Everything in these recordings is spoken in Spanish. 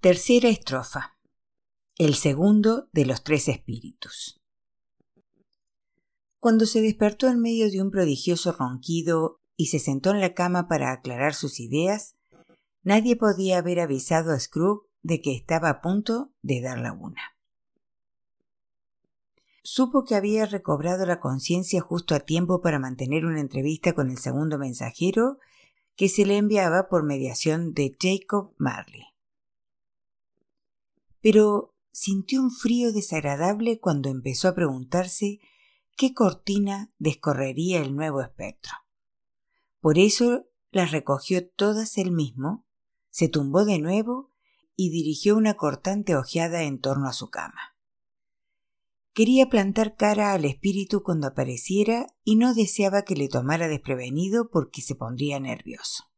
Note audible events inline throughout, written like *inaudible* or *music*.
Tercera estrofa. El segundo de los tres espíritus. Cuando se despertó en medio de un prodigioso ronquido y se sentó en la cama para aclarar sus ideas, nadie podía haber avisado a Scrooge de que estaba a punto de dar la una. Supo que había recobrado la conciencia justo a tiempo para mantener una entrevista con el segundo mensajero que se le enviaba por mediación de Jacob Marley. Pero sintió un frío desagradable cuando empezó a preguntarse qué cortina descorrería el nuevo espectro. Por eso las recogió todas él mismo, se tumbó de nuevo y dirigió una cortante ojeada en torno a su cama. Quería plantar cara al espíritu cuando apareciera y no deseaba que le tomara desprevenido porque se pondría nervioso.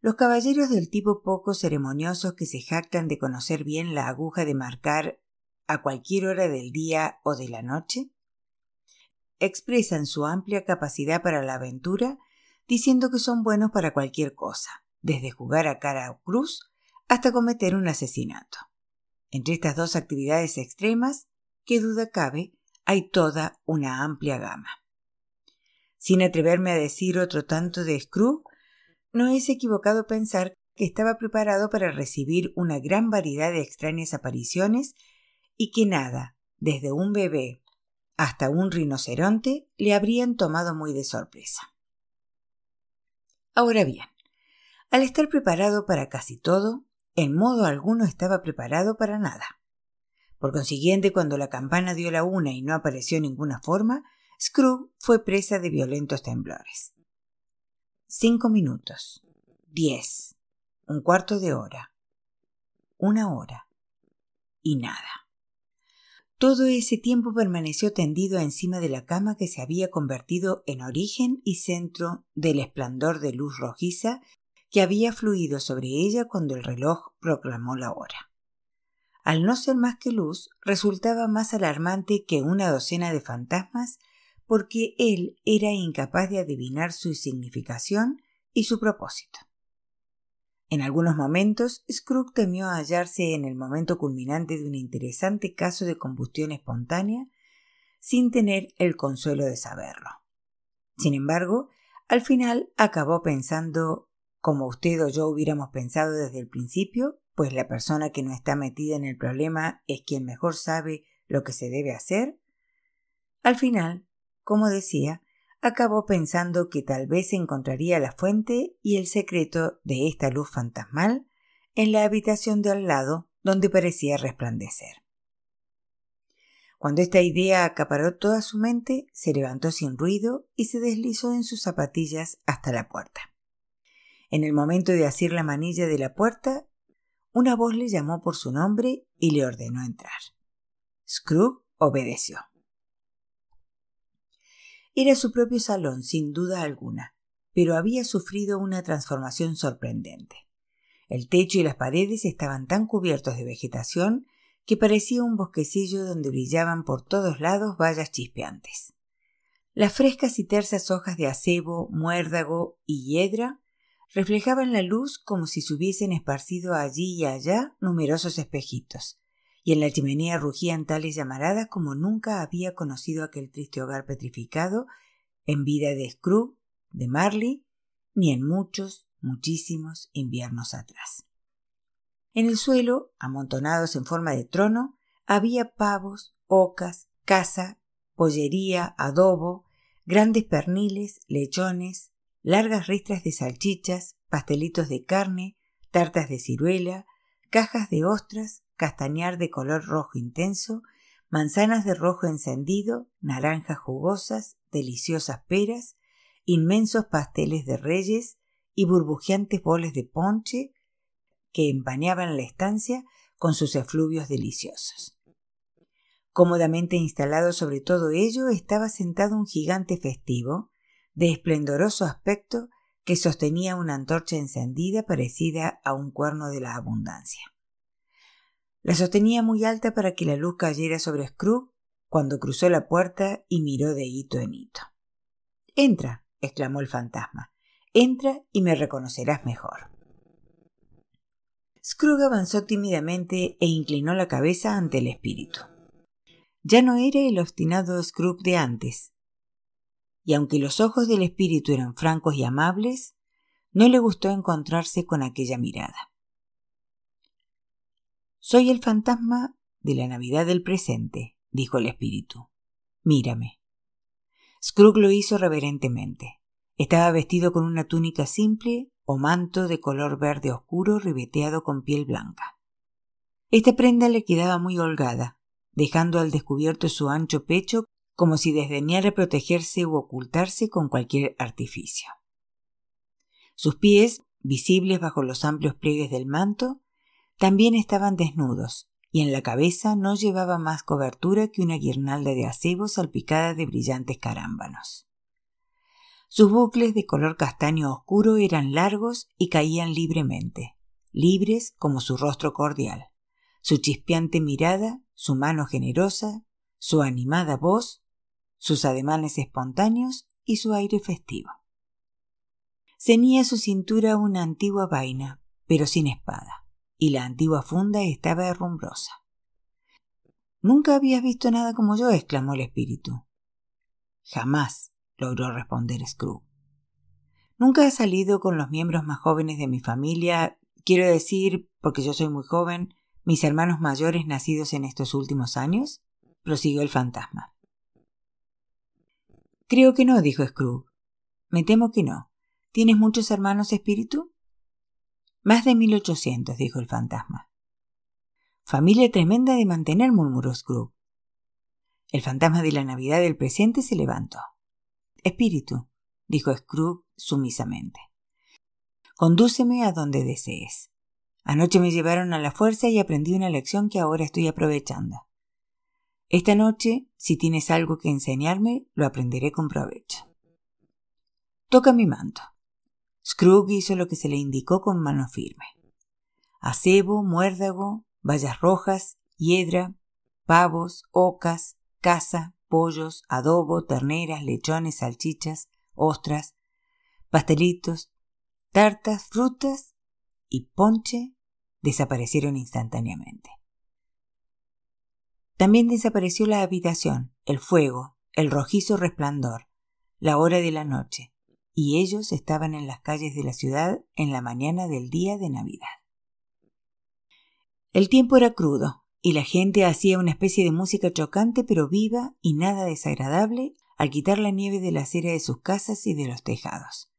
Los caballeros del tipo poco ceremoniosos que se jactan de conocer bien la aguja de marcar a cualquier hora del día o de la noche expresan su amplia capacidad para la aventura diciendo que son buenos para cualquier cosa, desde jugar a cara o cruz hasta cometer un asesinato. Entre estas dos actividades extremas, qué duda cabe, hay toda una amplia gama. Sin atreverme a decir otro tanto de Screw, no es equivocado pensar que estaba preparado para recibir una gran variedad de extrañas apariciones y que nada, desde un bebé hasta un rinoceronte, le habrían tomado muy de sorpresa. Ahora bien, al estar preparado para casi todo, en modo alguno estaba preparado para nada. Por consiguiente, cuando la campana dio la una y no apareció ninguna forma, Scrooge fue presa de violentos temblores. Cinco minutos. Diez. Un cuarto de hora. Una hora. Y nada. Todo ese tiempo permaneció tendido encima de la cama que se había convertido en origen y centro del esplendor de luz rojiza que había fluido sobre ella cuando el reloj proclamó la hora. Al no ser más que luz, resultaba más alarmante que una docena de fantasmas porque él era incapaz de adivinar su significación y su propósito. En algunos momentos, Scrooge temió hallarse en el momento culminante de un interesante caso de combustión espontánea sin tener el consuelo de saberlo. Sin embargo, al final acabó pensando como usted o yo hubiéramos pensado desde el principio, pues la persona que no está metida en el problema es quien mejor sabe lo que se debe hacer? Al final, como decía, acabó pensando que tal vez encontraría la fuente y el secreto de esta luz fantasmal en la habitación de al lado donde parecía resplandecer. Cuando esta idea acaparó toda su mente, se levantó sin ruido y se deslizó en sus zapatillas hasta la puerta. En el momento de asir la manilla de la puerta, una voz le llamó por su nombre y le ordenó entrar. Scrooge obedeció. Era su propio salón, sin duda alguna, pero había sufrido una transformación sorprendente. El techo y las paredes estaban tan cubiertos de vegetación que parecía un bosquecillo donde brillaban por todos lados vallas chispeantes. Las frescas y tersas hojas de acebo, muérdago y hiedra reflejaban la luz como si se hubiesen esparcido allí y allá numerosos espejitos, y en la chimenea rugían tales llamaradas como nunca había conocido aquel triste hogar petrificado en vida de Scrooge, de Marley, ni en muchos, muchísimos inviernos atrás. En el suelo, amontonados en forma de trono, había pavos, ocas, caza, pollería, adobo, grandes perniles, lechones, largas ristras de salchichas, pastelitos de carne, tartas de ciruela, cajas de ostras, castañar de color rojo intenso, manzanas de rojo encendido, naranjas jugosas, deliciosas peras, inmensos pasteles de reyes y burbujeantes boles de ponche que empañaban la estancia con sus efluvios deliciosos. Cómodamente instalado sobre todo ello estaba sentado un gigante festivo, de esplendoroso aspecto que sostenía una antorcha encendida parecida a un cuerno de la abundancia. La sostenía muy alta para que la luz cayera sobre Scrooge cuando cruzó la puerta y miró de hito en hito. Entra, exclamó el fantasma. Entra y me reconocerás mejor. Scrooge avanzó tímidamente e inclinó la cabeza ante el espíritu. Ya no era el obstinado Scrooge de antes, y aunque los ojos del espíritu eran francos y amables, no le gustó encontrarse con aquella mirada. Soy el fantasma de la Navidad del presente, dijo el espíritu. Mírame. Scrooge lo hizo reverentemente. Estaba vestido con una túnica simple o manto de color verde oscuro ribeteado con piel blanca. Esta prenda le quedaba muy holgada, dejando al descubierto su ancho pecho como si desdeñara protegerse u ocultarse con cualquier artificio. Sus pies, visibles bajo los amplios pliegues del manto, también estaban desnudos, y en la cabeza no llevaba más cobertura que una guirnalda de acebo salpicada de brillantes carámbanos. Sus bucles de color castaño oscuro eran largos y caían libremente, libres como su rostro cordial, su chispeante mirada, su mano generosa, su animada voz, sus ademanes espontáneos y su aire festivo. Ceñía su cintura una antigua vaina, pero sin espada, y la antigua funda estaba herrumbrosa. Nunca habías visto nada como yo, exclamó el espíritu. Jamás, logró responder Scrooge. Nunca he salido con los miembros más jóvenes de mi familia, quiero decir, porque yo soy muy joven, mis hermanos mayores nacidos en estos últimos años, prosiguió el fantasma. Creo que no, dijo Scrooge. Me temo que no. ¿Tienes muchos hermanos espíritu? Más de mil ochocientos, dijo el fantasma. Familia tremenda de mantener, murmuró Scrooge. El fantasma de la Navidad del presente se levantó. Espíritu, dijo Scrooge sumisamente. Condúceme a donde desees. Anoche me llevaron a la fuerza y aprendí una lección que ahora estoy aprovechando. Esta noche, si tienes algo que enseñarme, lo aprenderé con provecho. Toca mi manto. Scrooge hizo lo que se le indicó con mano firme. Acebo, muérdago, bayas rojas, hiedra, pavos, ocas, caza, pollos, adobo, terneras, lechones, salchichas, ostras, pastelitos, tartas, frutas y ponche desaparecieron instantáneamente. También desapareció la habitación, el fuego, el rojizo resplandor, la hora de la noche, y ellos estaban en las calles de la ciudad en la mañana del día de Navidad. El tiempo era crudo, y la gente hacía una especie de música chocante pero viva y nada desagradable al quitar la nieve de la acera de sus casas y de los tejados.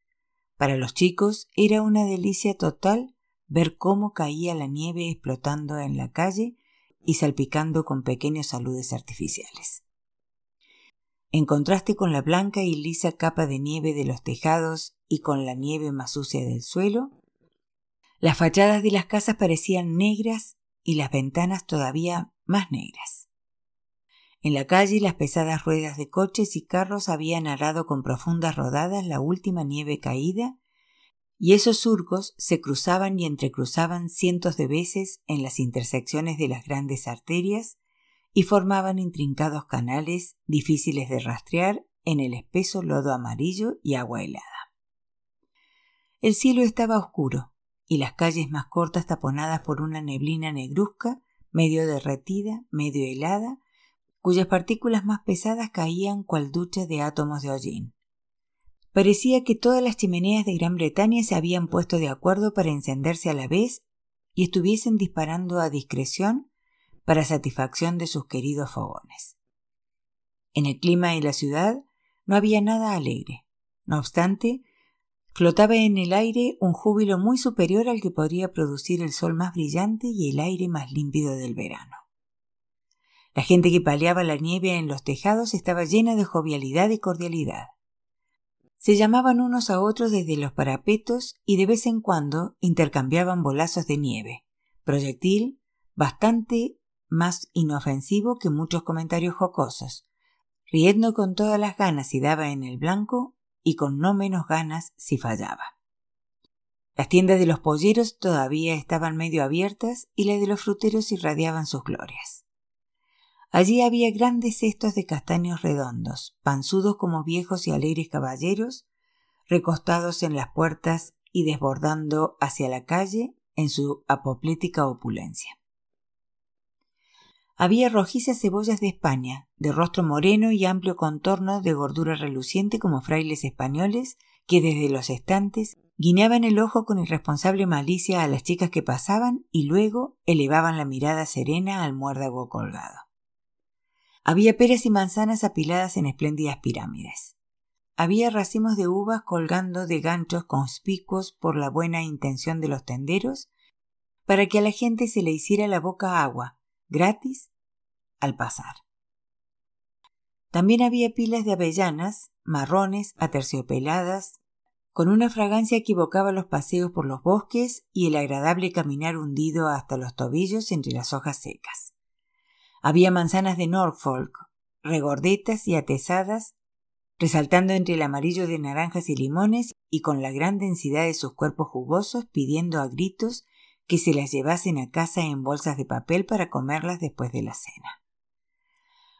Para los chicos era una delicia total ver cómo caía la nieve explotando en la calle y salpicando con pequeños saludes artificiales. En contraste con la blanca y lisa capa de nieve de los tejados y con la nieve más sucia del suelo, las fachadas de las casas parecían negras y las ventanas todavía más negras. En la calle las pesadas ruedas de coches y carros habían arado con profundas rodadas la última nieve caída, y esos surcos se cruzaban y entrecruzaban cientos de veces en las intersecciones de las grandes arterias y formaban intrincados canales difíciles de rastrear en el espeso lodo amarillo y agua helada. El cielo estaba oscuro, y las calles más cortas taponadas por una neblina negruzca, medio derretida, medio helada, cuyas partículas más pesadas caían cual duchas de átomos de hollín. Parecía que todas las chimeneas de Gran Bretaña se habían puesto de acuerdo para encenderse a la vez y estuviesen disparando a discreción para satisfacción de sus queridos fogones. En el clima de la ciudad no había nada alegre. No obstante, Flotaba en el aire un júbilo muy superior al que podría producir el sol más brillante y el aire más límpido del verano. La gente que paleaba la nieve en los tejados estaba llena de jovialidad y cordialidad. Se llamaban unos a otros desde los parapetos y de vez en cuando intercambiaban bolazos de nieve, proyectil bastante más inofensivo que muchos comentarios jocosos, riendo con todas las ganas y daba en el blanco y con no menos ganas si fallaba. Las tiendas de los polleros todavía estaban medio abiertas y las de los fruteros irradiaban sus glorias. Allí había grandes cestos de castaños redondos, panzudos como viejos y alegres caballeros, recostados en las puertas y desbordando hacia la calle en su apoplética opulencia. Había rojizas cebollas de España, de rostro moreno y amplio contorno de gordura reluciente como frailes españoles que desde los estantes guiñaban el ojo con irresponsable malicia a las chicas que pasaban y luego elevaban la mirada serena al muérdago colgado. Había peras y manzanas apiladas en espléndidas pirámides. Había racimos de uvas colgando de ganchos conspicuos por la buena intención de los tenderos para que a la gente se le hiciera la boca agua, gratis, al pasar. También había pilas de avellanas, marrones, aterciopeladas, con una fragancia que evocaba los paseos por los bosques y el agradable caminar hundido hasta los tobillos entre las hojas secas. Había manzanas de Norfolk, regordetas y atesadas, resaltando entre el amarillo de naranjas y limones y con la gran densidad de sus cuerpos jugosos pidiendo a gritos que se las llevasen a casa en bolsas de papel para comerlas después de la cena.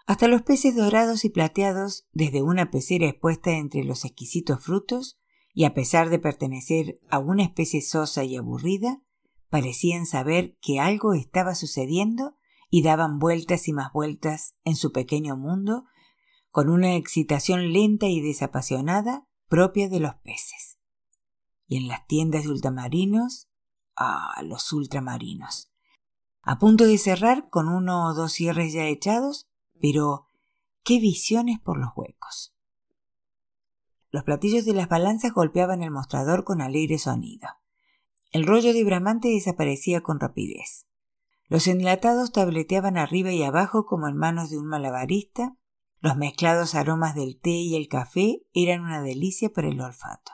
Hasta los peces dorados y plateados, desde una pecera expuesta entre los exquisitos frutos, y a pesar de pertenecer a una especie sosa y aburrida, parecían saber que algo estaba sucediendo y daban vueltas y más vueltas en su pequeño mundo con una excitación lenta y desapasionada propia de los peces. Y en las tiendas de ultramarinos Ah, los ultramarinos. A punto de cerrar con uno o dos cierres ya echados, pero qué visiones por los huecos. Los platillos de las balanzas golpeaban el mostrador con alegre sonido. El rollo de bramante desaparecía con rapidez. Los enlatados tableteaban arriba y abajo como en manos de un malabarista. Los mezclados aromas del té y el café eran una delicia para el olfato.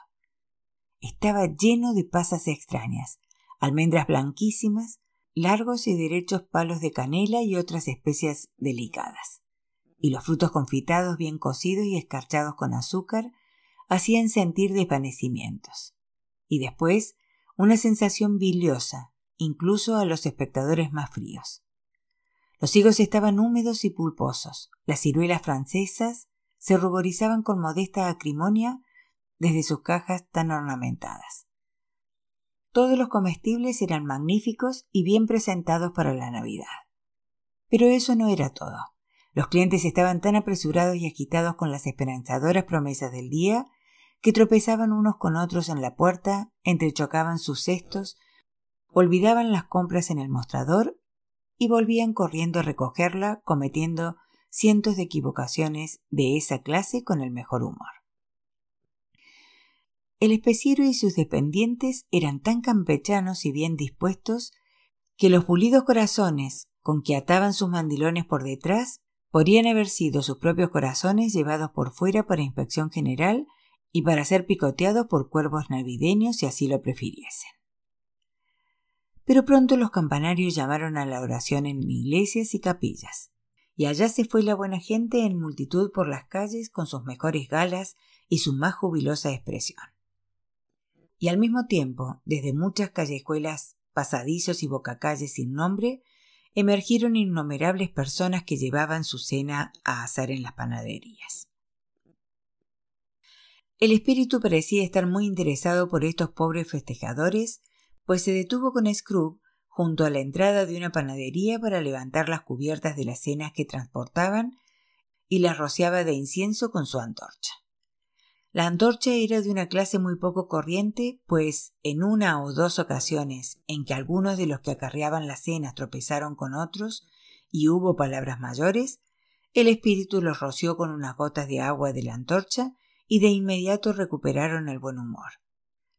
Estaba lleno de pasas extrañas, almendras blanquísimas, largos y derechos palos de canela y otras especias delicadas. Y los frutos confitados bien cocidos y escarchados con azúcar hacían sentir desvanecimientos. Y después una sensación biliosa, incluso a los espectadores más fríos. Los higos estaban húmedos y pulposos, las ciruelas francesas se ruborizaban con modesta acrimonia desde sus cajas tan ornamentadas. Todos los comestibles eran magníficos y bien presentados para la Navidad. Pero eso no era todo. Los clientes estaban tan apresurados y agitados con las esperanzadoras promesas del día que tropezaban unos con otros en la puerta, entrechocaban sus cestos, olvidaban las compras en el mostrador y volvían corriendo a recogerla, cometiendo cientos de equivocaciones de esa clase con el mejor humor. El especiero y sus dependientes eran tan campechanos y bien dispuestos que los pulidos corazones con que ataban sus mandilones por detrás podrían haber sido sus propios corazones llevados por fuera para inspección general y para ser picoteados por cuervos navideños si así lo prefiriesen. Pero pronto los campanarios llamaron a la oración en iglesias y capillas, y allá se fue la buena gente en multitud por las calles con sus mejores galas y su más jubilosa expresión y al mismo tiempo, desde muchas callejuelas, pasadizos y bocacalles sin nombre, emergieron innumerables personas que llevaban su cena a asar en las panaderías. El espíritu parecía estar muy interesado por estos pobres festejadores, pues se detuvo con Scrooge junto a la entrada de una panadería para levantar las cubiertas de las cenas que transportaban y las rociaba de incienso con su antorcha. La antorcha era de una clase muy poco corriente, pues en una o dos ocasiones en que algunos de los que acarreaban las cenas tropezaron con otros y hubo palabras mayores, el espíritu los roció con unas gotas de agua de la antorcha y de inmediato recuperaron el buen humor.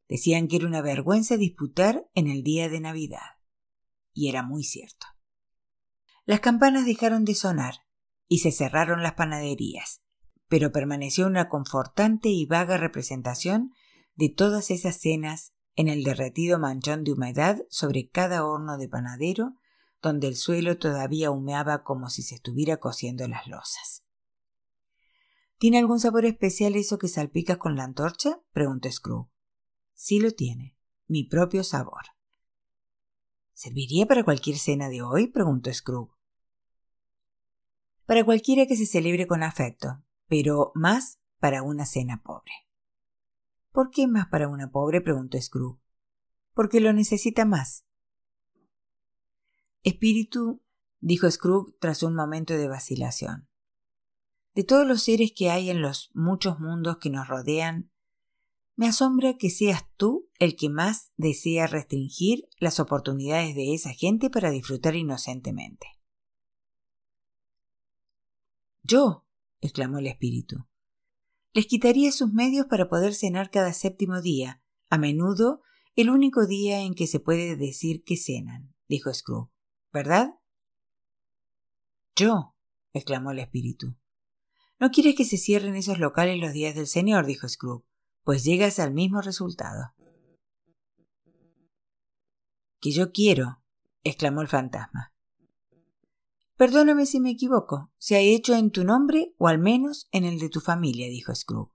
Decían que era una vergüenza disputar en el día de Navidad. Y era muy cierto. Las campanas dejaron de sonar y se cerraron las panaderías pero permaneció una confortante y vaga representación de todas esas cenas en el derretido manchón de humedad sobre cada horno de panadero, donde el suelo todavía humeaba como si se estuviera cociendo las losas. ¿Tiene algún sabor especial eso que salpicas con la antorcha? preguntó Scrooge. Sí lo tiene, mi propio sabor. ¿Serviría para cualquier cena de hoy? preguntó Scrooge. Para cualquiera que se celebre con afecto, pero más para una cena pobre. ¿Por qué más para una pobre? preguntó Scrooge. Porque lo necesita más, Espíritu, dijo Scrooge tras un momento de vacilación. De todos los seres que hay en los muchos mundos que nos rodean, me asombra que seas tú el que más desea restringir las oportunidades de esa gente para disfrutar inocentemente. Yo, exclamó el espíritu, les quitaría sus medios para poder cenar cada séptimo día, a menudo el único día en que se puede decir que cenan, dijo Scrooge. ¿Verdad? Yo, exclamó el espíritu. No quieres que se cierren esos locales los días del Señor, dijo Scrooge, pues llegas al mismo resultado. Que yo quiero, exclamó el fantasma. Perdóname si me equivoco. Se ha hecho en tu nombre o al menos en el de tu familia, dijo Scrooge.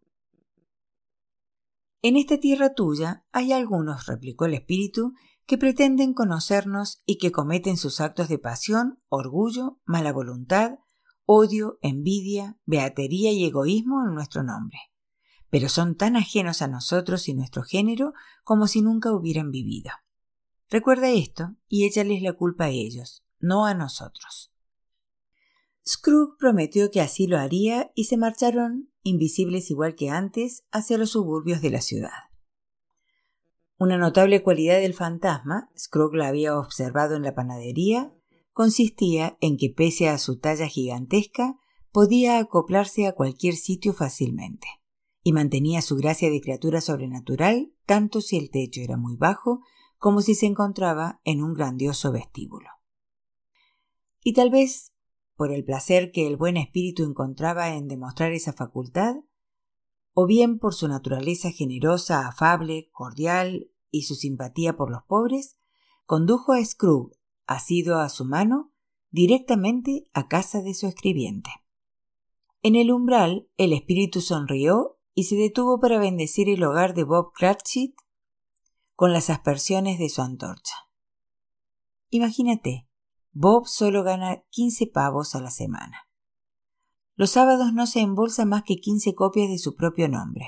En esta tierra tuya hay algunos, replicó el espíritu, que pretenden conocernos y que cometen sus actos de pasión, orgullo, mala voluntad, odio, envidia, beatería y egoísmo en nuestro nombre. Pero son tan ajenos a nosotros y nuestro género como si nunca hubieran vivido. Recuerda esto y échales la culpa a ellos, no a nosotros. Scrooge prometió que así lo haría y se marcharon, invisibles igual que antes, hacia los suburbios de la ciudad. Una notable cualidad del fantasma, Scrooge la había observado en la panadería, consistía en que pese a su talla gigantesca, podía acoplarse a cualquier sitio fácilmente, y mantenía su gracia de criatura sobrenatural tanto si el techo era muy bajo como si se encontraba en un grandioso vestíbulo. Y tal vez, por el placer que el buen espíritu encontraba en demostrar esa facultad, o bien por su naturaleza generosa, afable, cordial y su simpatía por los pobres, condujo a Scrooge, asido a su mano, directamente a casa de su escribiente. En el umbral, el espíritu sonrió y se detuvo para bendecir el hogar de Bob Cratchit con las aspersiones de su antorcha. Imagínate, Bob solo gana quince pavos a la semana. Los sábados no se embolsa más que quince copias de su propio nombre.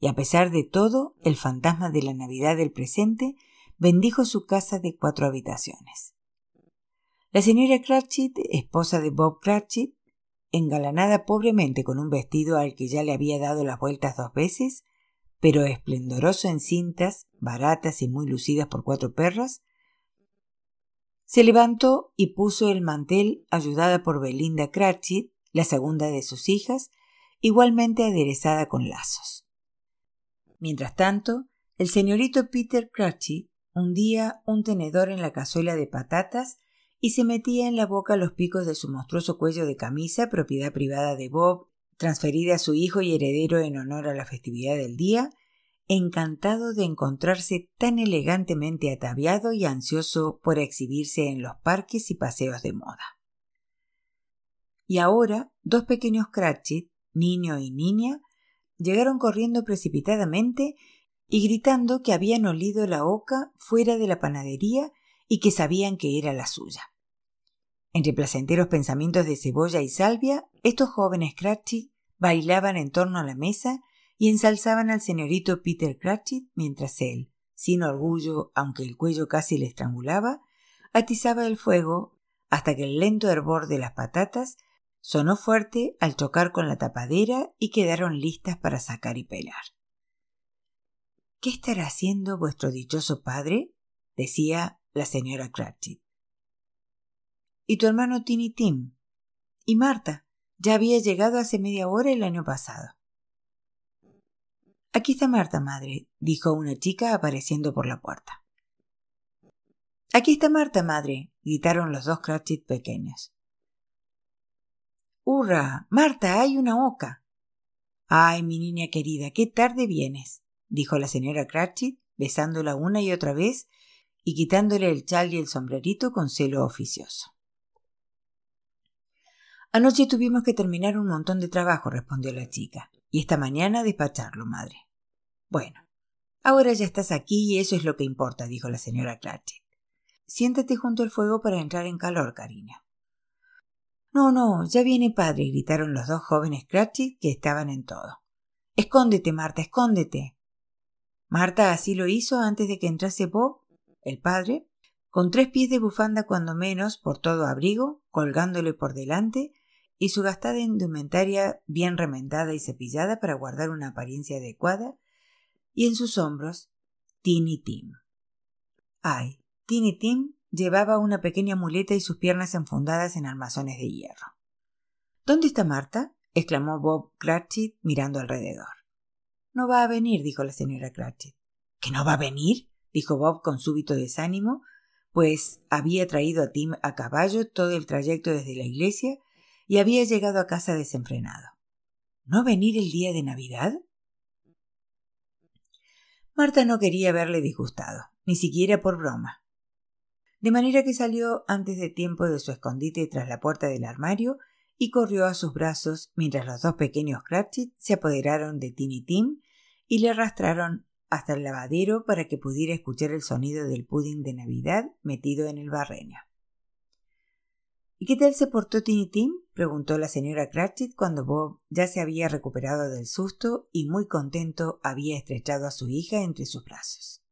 Y a pesar de todo, el fantasma de la Navidad del presente bendijo su casa de cuatro habitaciones. La señora Cratchit, esposa de Bob Cratchit, engalanada pobremente con un vestido al que ya le había dado las vueltas dos veces, pero esplendoroso en cintas, baratas y muy lucidas por cuatro perras, se levantó y puso el mantel ayudada por Belinda Cratchit, la segunda de sus hijas, igualmente aderezada con lazos. Mientras tanto, el señorito Peter Cratchit hundía un tenedor en la cazuela de patatas y se metía en la boca los picos de su monstruoso cuello de camisa, propiedad privada de Bob, transferida a su hijo y heredero en honor a la festividad del día, encantado de encontrarse tan elegantemente ataviado y ansioso por exhibirse en los parques y paseos de moda. Y ahora dos pequeños Cratchit, niño y niña, llegaron corriendo precipitadamente y gritando que habían olido la oca fuera de la panadería y que sabían que era la suya. Entre placenteros pensamientos de cebolla y salvia, estos jóvenes Cratchit bailaban en torno a la mesa y ensalzaban al señorito Peter Cratchit mientras él, sin orgullo, aunque el cuello casi le estrangulaba, atizaba el fuego hasta que el lento hervor de las patatas Sonó fuerte al chocar con la tapadera y quedaron listas para sacar y pelar. ¿Qué estará haciendo vuestro dichoso padre? decía la señora Cratchit. ¿Y tu hermano Tiny Tim? ¿Y Marta? Ya había llegado hace media hora el año pasado. Aquí está Marta, madre, dijo una chica apareciendo por la puerta. Aquí está Marta, madre, gritaron los dos Cratchit pequeños. ¡Hurra! Marta, hay una oca. Ay, mi niña querida, qué tarde vienes, dijo la señora Cratchit, besándola una y otra vez y quitándole el chal y el sombrerito con celo oficioso. Anoche tuvimos que terminar un montón de trabajo, respondió la chica, y esta mañana despacharlo, madre. Bueno, ahora ya estás aquí y eso es lo que importa, dijo la señora Cratchit. Siéntate junto al fuego para entrar en calor, cariño. No, no, ya viene padre, gritaron los dos jóvenes Cratchit que estaban en todo. Escóndete, Marta, escóndete. Marta así lo hizo antes de que entrase Bob, el padre, con tres pies de bufanda cuando menos por todo abrigo, colgándole por delante, y su gastada indumentaria bien remendada y cepillada para guardar una apariencia adecuada, y en sus hombros Tiny Tim. Ay, Tiny Tim llevaba una pequeña muleta y sus piernas enfundadas en armazones de hierro. ¿Dónde está Marta? exclamó Bob Cratchit mirando alrededor. No va a venir, dijo la señora Cratchit. ¿Que no va a venir? dijo Bob con súbito desánimo, pues había traído a Tim a caballo todo el trayecto desde la iglesia y había llegado a casa desenfrenado. ¿No venir el día de Navidad? Marta no quería verle disgustado, ni siquiera por broma. De manera que salió antes de tiempo de su escondite tras la puerta del armario y corrió a sus brazos mientras los dos pequeños Cratchit se apoderaron de Tiny Tim y le arrastraron hasta el lavadero para que pudiera escuchar el sonido del pudding de Navidad metido en el barreño. ¿Y qué tal se portó Tiny Tim? preguntó la señora Cratchit cuando Bob ya se había recuperado del susto y muy contento había estrechado a su hija entre sus brazos.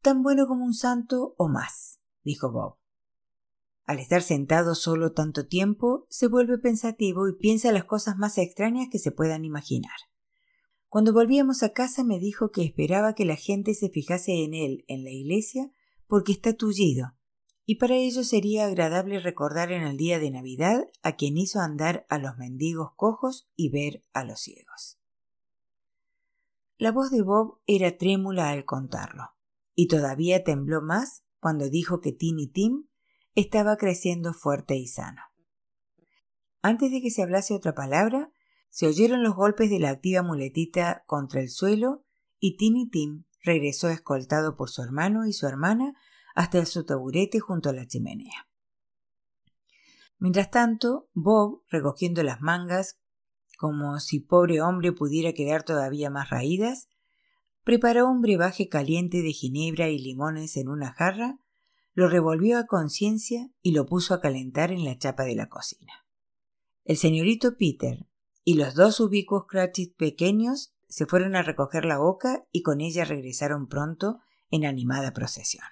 Tan bueno como un santo o más, dijo Bob. Al estar sentado solo tanto tiempo, se vuelve pensativo y piensa las cosas más extrañas que se puedan imaginar. Cuando volvíamos a casa me dijo que esperaba que la gente se fijase en él en la iglesia porque está tullido, y para ello sería agradable recordar en el día de Navidad a quien hizo andar a los mendigos cojos y ver a los ciegos. La voz de Bob era trémula al contarlo, y todavía tembló más cuando dijo que Tiny Tim estaba creciendo fuerte y sano. Antes de que se hablase otra palabra, se oyeron los golpes de la activa muletita contra el suelo y Tiny Tim regresó escoltado por su hermano y su hermana hasta su taburete junto a la chimenea. Mientras tanto, Bob, recogiendo las mangas, como si pobre hombre pudiera quedar todavía más raídas, preparó un brebaje caliente de ginebra y limones en una jarra, lo revolvió a conciencia y lo puso a calentar en la chapa de la cocina. El señorito Peter, y los dos ubicuos Cratchit pequeños se fueron a recoger la oca y con ella regresaron pronto en animada procesión.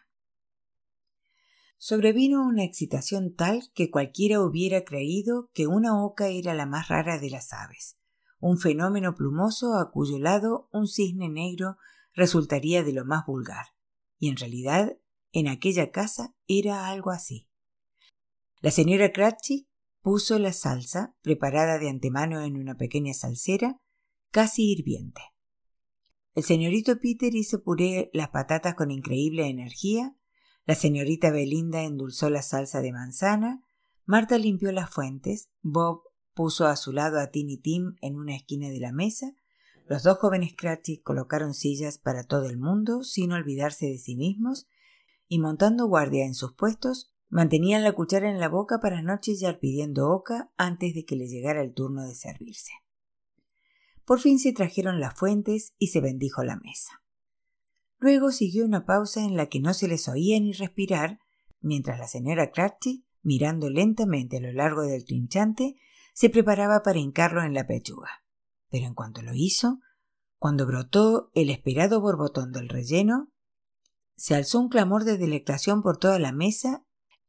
Sobrevino una excitación tal que cualquiera hubiera creído que una oca era la más rara de las aves, un fenómeno plumoso a cuyo lado un cisne negro resultaría de lo más vulgar. Y en realidad, en aquella casa era algo así. La señora Cratchit Puso la salsa, preparada de antemano en una pequeña salsera, casi hirviente. El señorito Peter hizo puré las patatas con increíble energía, la señorita Belinda endulzó la salsa de manzana, Marta limpió las fuentes, Bob puso a su lado a Tiny Tim en una esquina de la mesa, los dos jóvenes Cratchit colocaron sillas para todo el mundo sin olvidarse de sí mismos, y montando guardia en sus puestos, Mantenían la cuchara en la boca para no chillar pidiendo oca antes de que le llegara el turno de servirse. Por fin se trajeron las fuentes y se bendijo la mesa. Luego siguió una pausa en la que no se les oía ni respirar, mientras la señora Cratchit, mirando lentamente a lo largo del trinchante, se preparaba para hincarlo en la pechuga. Pero en cuanto lo hizo, cuando brotó el esperado borbotón del relleno, se alzó un clamor de delectación por toda la mesa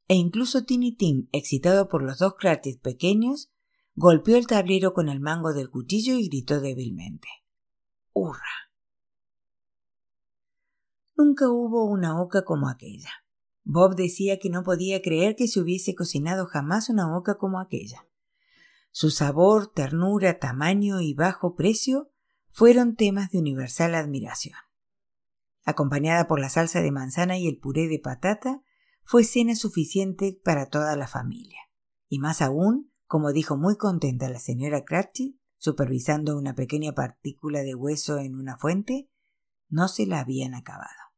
e incluso Tiny Tim, excitado por los dos Cratchit pequeños, golpeó el tablero con el mango del cuchillo y gritó débilmente. ¡Hurra! Nunca hubo una oca como aquella. Bob decía que no podía creer que se hubiese cocinado jamás una oca como aquella. Su sabor, ternura, tamaño y bajo precio fueron temas de universal admiración. Acompañada por la salsa de manzana y el puré de patata, fue cena suficiente para toda la familia. Y más aún, como dijo muy contenta la señora Cratchit, supervisando una pequeña partícula de hueso en una fuente, no se la habían acabado.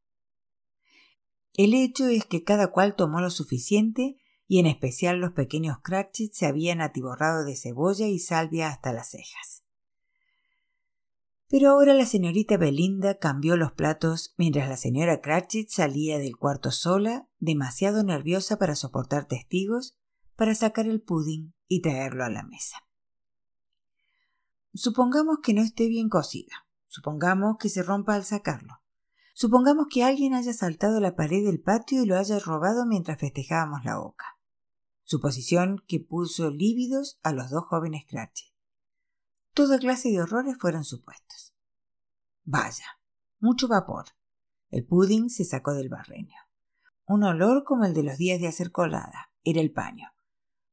El hecho es que cada cual tomó lo suficiente y en especial los pequeños Cratchit se habían atiborrado de cebolla y salvia hasta las cejas. Pero ahora la señorita Belinda cambió los platos mientras la señora Cratchit salía del cuarto sola, demasiado nerviosa para soportar testigos, para sacar el pudding y traerlo a la mesa. Supongamos que no esté bien cocida. Supongamos que se rompa al sacarlo. Supongamos que alguien haya saltado la pared del patio y lo haya robado mientras festejábamos la boca. Suposición que puso lívidos a los dos jóvenes Cratchit. Toda clase de horrores fueron supuestos. Vaya, mucho vapor. El pudding se sacó del barreño. Un olor como el de los días de hacer colada. Era el paño.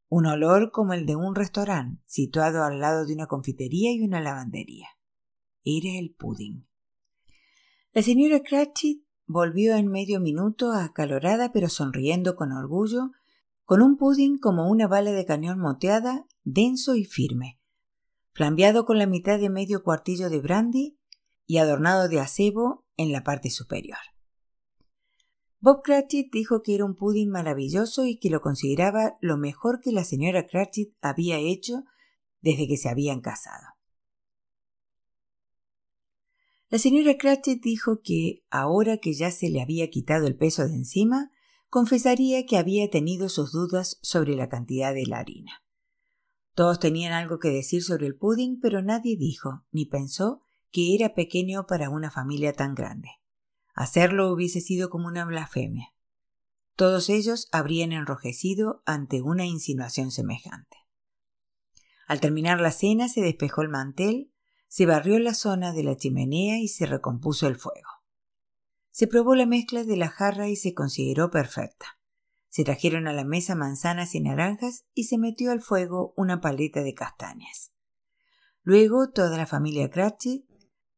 Un olor como el de un restaurante situado al lado de una confitería y una lavandería. Era el pudding. La señora Cratchit volvió en medio minuto acalorada pero sonriendo con orgullo, con un pudding como una bala de cañón moteada, denso y firme, flambeado con la mitad de medio cuartillo de brandy y adornado de acebo en la parte superior. Bob Cratchit dijo que era un pudding maravilloso y que lo consideraba lo mejor que la señora Cratchit había hecho desde que se habían casado. La señora Cratchit dijo que, ahora que ya se le había quitado el peso de encima, confesaría que había tenido sus dudas sobre la cantidad de la harina. Todos tenían algo que decir sobre el pudding, pero nadie dijo ni pensó que era pequeño para una familia tan grande. Hacerlo hubiese sido como una blasfemia. Todos ellos habrían enrojecido ante una insinuación semejante. Al terminar la cena se despejó el mantel, se barrió la zona de la chimenea y se recompuso el fuego. Se probó la mezcla de la jarra y se consideró perfecta. Se trajeron a la mesa manzanas y naranjas y se metió al fuego una paleta de castañas. Luego toda la familia Cratchit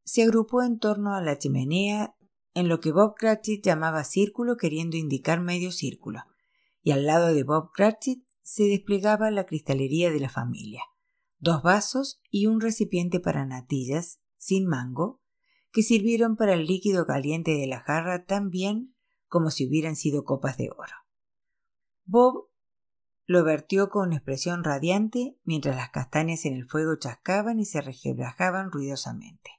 se agrupó en torno a la chimenea en lo que Bob Cratchit llamaba círculo queriendo indicar medio círculo, y al lado de Bob Cratchit se desplegaba la cristalería de la familia, dos vasos y un recipiente para natillas, sin mango, que sirvieron para el líquido caliente de la jarra tan bien como si hubieran sido copas de oro. Bob lo vertió con una expresión radiante mientras las castañas en el fuego chascaban y se regebrajaban ruidosamente.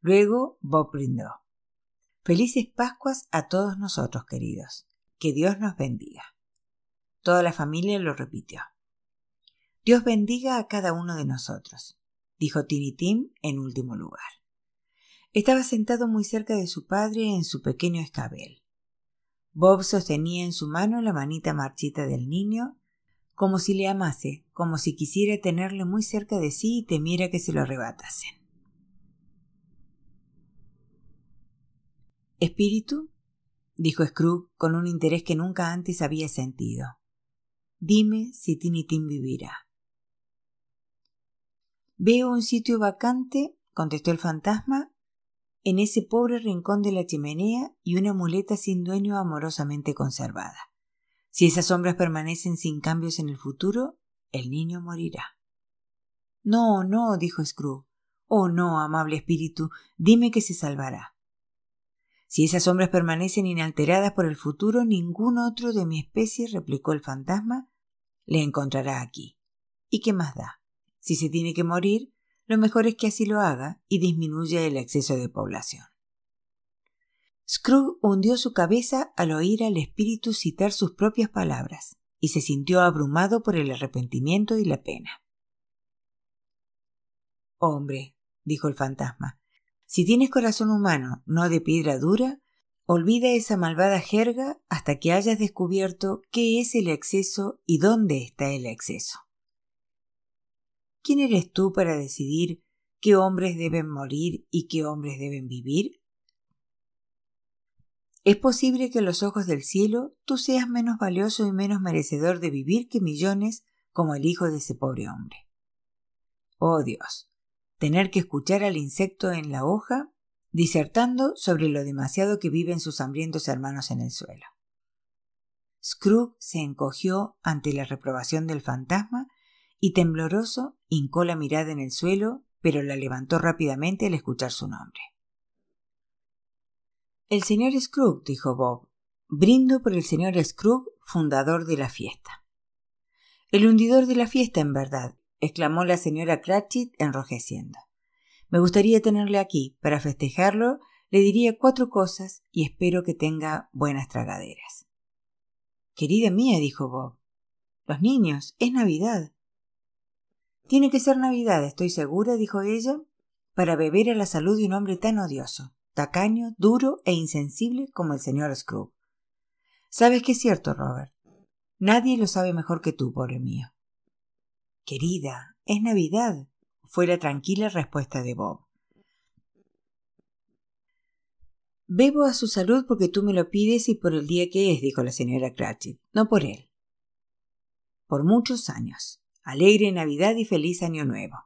Luego Bob brindó. Felices Pascuas a todos nosotros, queridos. Que Dios nos bendiga. Toda la familia lo repitió. Dios bendiga a cada uno de nosotros, dijo Tiny Tim en último lugar. Estaba sentado muy cerca de su padre en su pequeño escabel. Bob sostenía en su mano la manita marchita del niño, como si le amase, como si quisiera tenerle muy cerca de sí y temiera que se lo arrebatasen. Espíritu, dijo Scrooge con un interés que nunca antes había sentido. Dime si Tiny Tim vivirá. Veo un sitio vacante, contestó el fantasma, en ese pobre rincón de la chimenea y una muleta sin dueño amorosamente conservada. Si esas sombras permanecen sin cambios en el futuro, el niño morirá. No, no, dijo Scrooge. Oh, no, amable espíritu, dime que se salvará. Si esas sombras permanecen inalteradas por el futuro, ningún otro de mi especie, replicó el fantasma, le encontrará aquí. ¿Y qué más da? Si se tiene que morir, lo mejor es que así lo haga y disminuya el exceso de población. Scrooge hundió su cabeza al oír al espíritu citar sus propias palabras y se sintió abrumado por el arrepentimiento y la pena. Hombre, dijo el fantasma, si tienes corazón humano, no de piedra dura, olvida esa malvada jerga hasta que hayas descubierto qué es el exceso y dónde está el exceso. ¿Quién eres tú para decidir qué hombres deben morir y qué hombres deben vivir? Es posible que a los ojos del cielo tú seas menos valioso y menos merecedor de vivir que millones como el hijo de ese pobre hombre. Oh Dios, tener que escuchar al insecto en la hoja disertando sobre lo demasiado que viven sus hambrientos hermanos en el suelo. Scrooge se encogió ante la reprobación del fantasma y tembloroso hincó la mirada en el suelo, pero la levantó rápidamente al escuchar su nombre. El señor Scrooge, dijo Bob, brindo por el señor Scrooge, fundador de la fiesta. El hundidor de la fiesta, en verdad, exclamó la señora Cratchit enrojeciendo. Me gustaría tenerle aquí. Para festejarlo, le diría cuatro cosas y espero que tenga buenas tragaderas. Querida mía, dijo Bob. Los niños, es Navidad. Tiene que ser Navidad, estoy segura, dijo ella, para beber a la salud de un hombre tan odioso. tacaño, duro e insensible como el señor Scrooge. Sabes que es cierto, Robert. Nadie lo sabe mejor que tú, pobre mío. Querida, es Navidad, fue la tranquila respuesta de Bob. Bebo a su salud porque tú me lo pides y por el día que es, dijo la señora Cratchit, no por él. Por muchos años. Alegre Navidad y feliz Año Nuevo.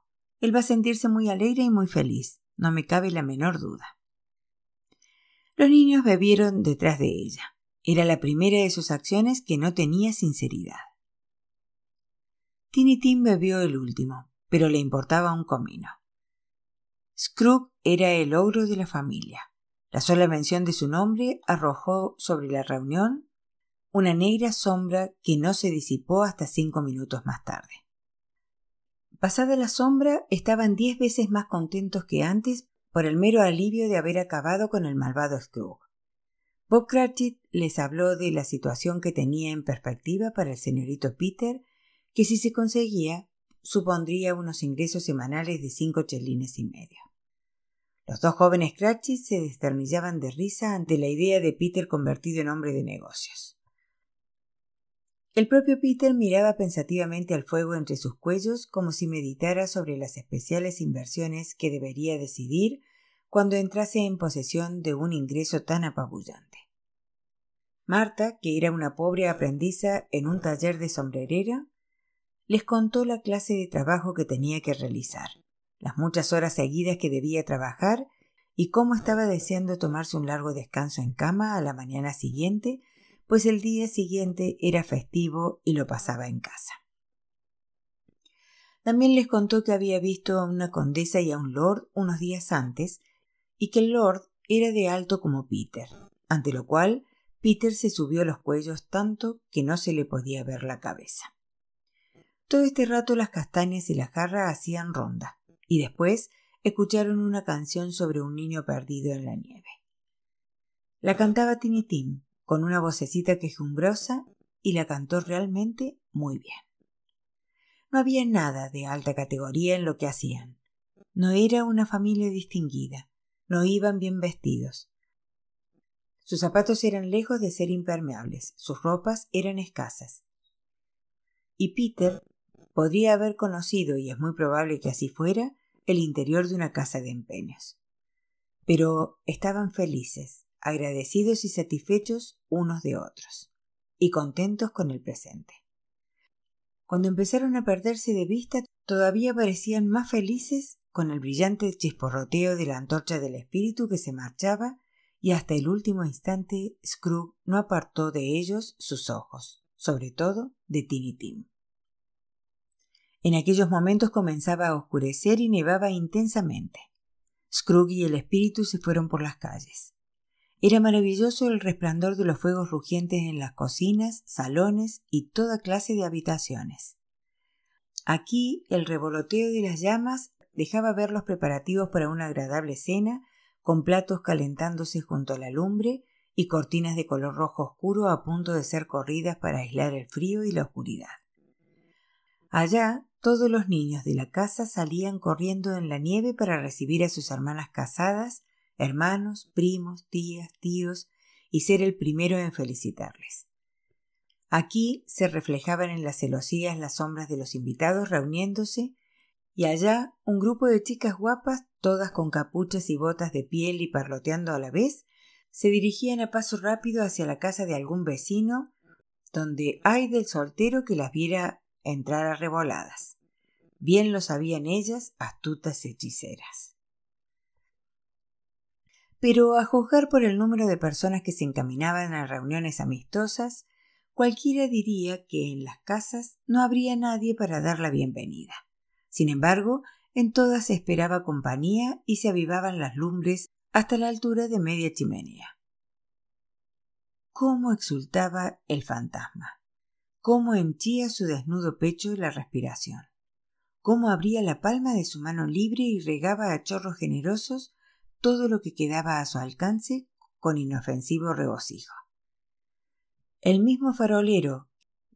Él va a sentirse muy alegre y muy feliz, no me cabe la menor duda. Los niños bebieron detrás de ella. Era la primera de sus acciones que no tenía sinceridad. Tiny Tim bebió el último, pero le importaba un comino. Scrooge era el ogro de la familia. La sola mención de su nombre arrojó sobre la reunión una negra sombra que no se disipó hasta cinco minutos más tarde. Pasada la sombra, estaban diez veces más contentos que antes por el mero alivio de haber acabado con el malvado Scrooge. Bob Cratchit les habló de la situación que tenía en perspectiva para el señorito Peter, que si se conseguía, supondría unos ingresos semanales de cinco chelines y medio. Los dos jóvenes Cratchit se desternillaban de risa ante la idea de Peter convertido en hombre de negocios. El propio Peter miraba pensativamente al fuego entre sus cuellos como si meditara sobre las especiales inversiones que debería decidir cuando entrase en posesión de un ingreso tan apabullante. Marta, que era una pobre aprendiza en un taller de sombrerera, les contó la clase de trabajo que tenía que realizar, las muchas horas seguidas que debía trabajar y cómo estaba deseando tomarse un largo descanso en cama a la mañana siguiente, pues el día siguiente era festivo y lo pasaba en casa. También les contó que había visto a una condesa y a un lord unos días antes y que el lord era de alto como Peter, ante lo cual Peter se subió los cuellos tanto que no se le podía ver la cabeza. Todo este rato las castañas y la jarra hacían ronda, y después escucharon una canción sobre un niño perdido en la nieve. La cantaba Tiny Tim, con una vocecita quejumbrosa, y la cantó realmente muy bien. No había nada de alta categoría en lo que hacían. No era una familia distinguida, no iban bien vestidos. Sus zapatos eran lejos de ser impermeables, sus ropas eran escasas. Y Peter podría haber conocido, y es muy probable que así fuera, el interior de una casa de empeños. Pero estaban felices, agradecidos y satisfechos unos de otros, y contentos con el presente. Cuando empezaron a perderse de vista, todavía parecían más felices con el brillante chisporroteo de la antorcha del espíritu que se marchaba y hasta el último instante Scrooge no apartó de ellos sus ojos, sobre todo de Tiny Tim. En aquellos momentos comenzaba a oscurecer y nevaba intensamente. Scrooge y el espíritu se fueron por las calles. Era maravilloso el resplandor de los fuegos rugientes en las cocinas, salones y toda clase de habitaciones. Aquí el revoloteo de las llamas dejaba ver los preparativos para una agradable cena, con platos calentándose junto a la lumbre y cortinas de color rojo oscuro a punto de ser corridas para aislar el frío y la oscuridad. Allá todos los niños de la casa salían corriendo en la nieve para recibir a sus hermanas casadas, hermanos, primos, tías, tíos, y ser el primero en felicitarles. Aquí se reflejaban en las celosías las sombras de los invitados reuniéndose y allá un grupo de chicas guapas, todas con capuchas y botas de piel y parloteando a la vez, se dirigían a paso rápido hacia la casa de algún vecino, donde hay del soltero que las viera entrar a revoladas. Bien lo sabían ellas, astutas hechiceras. Pero a juzgar por el número de personas que se encaminaban a reuniones amistosas, cualquiera diría que en las casas no habría nadie para dar la bienvenida. Sin embargo, en todas se esperaba compañía y se avivaban las lumbres hasta la altura de media chimenea. Cómo exultaba el fantasma, cómo henchía su desnudo pecho la respiración, cómo abría la palma de su mano libre y regaba a chorros generosos todo lo que quedaba a su alcance con inofensivo regocijo. El mismo farolero,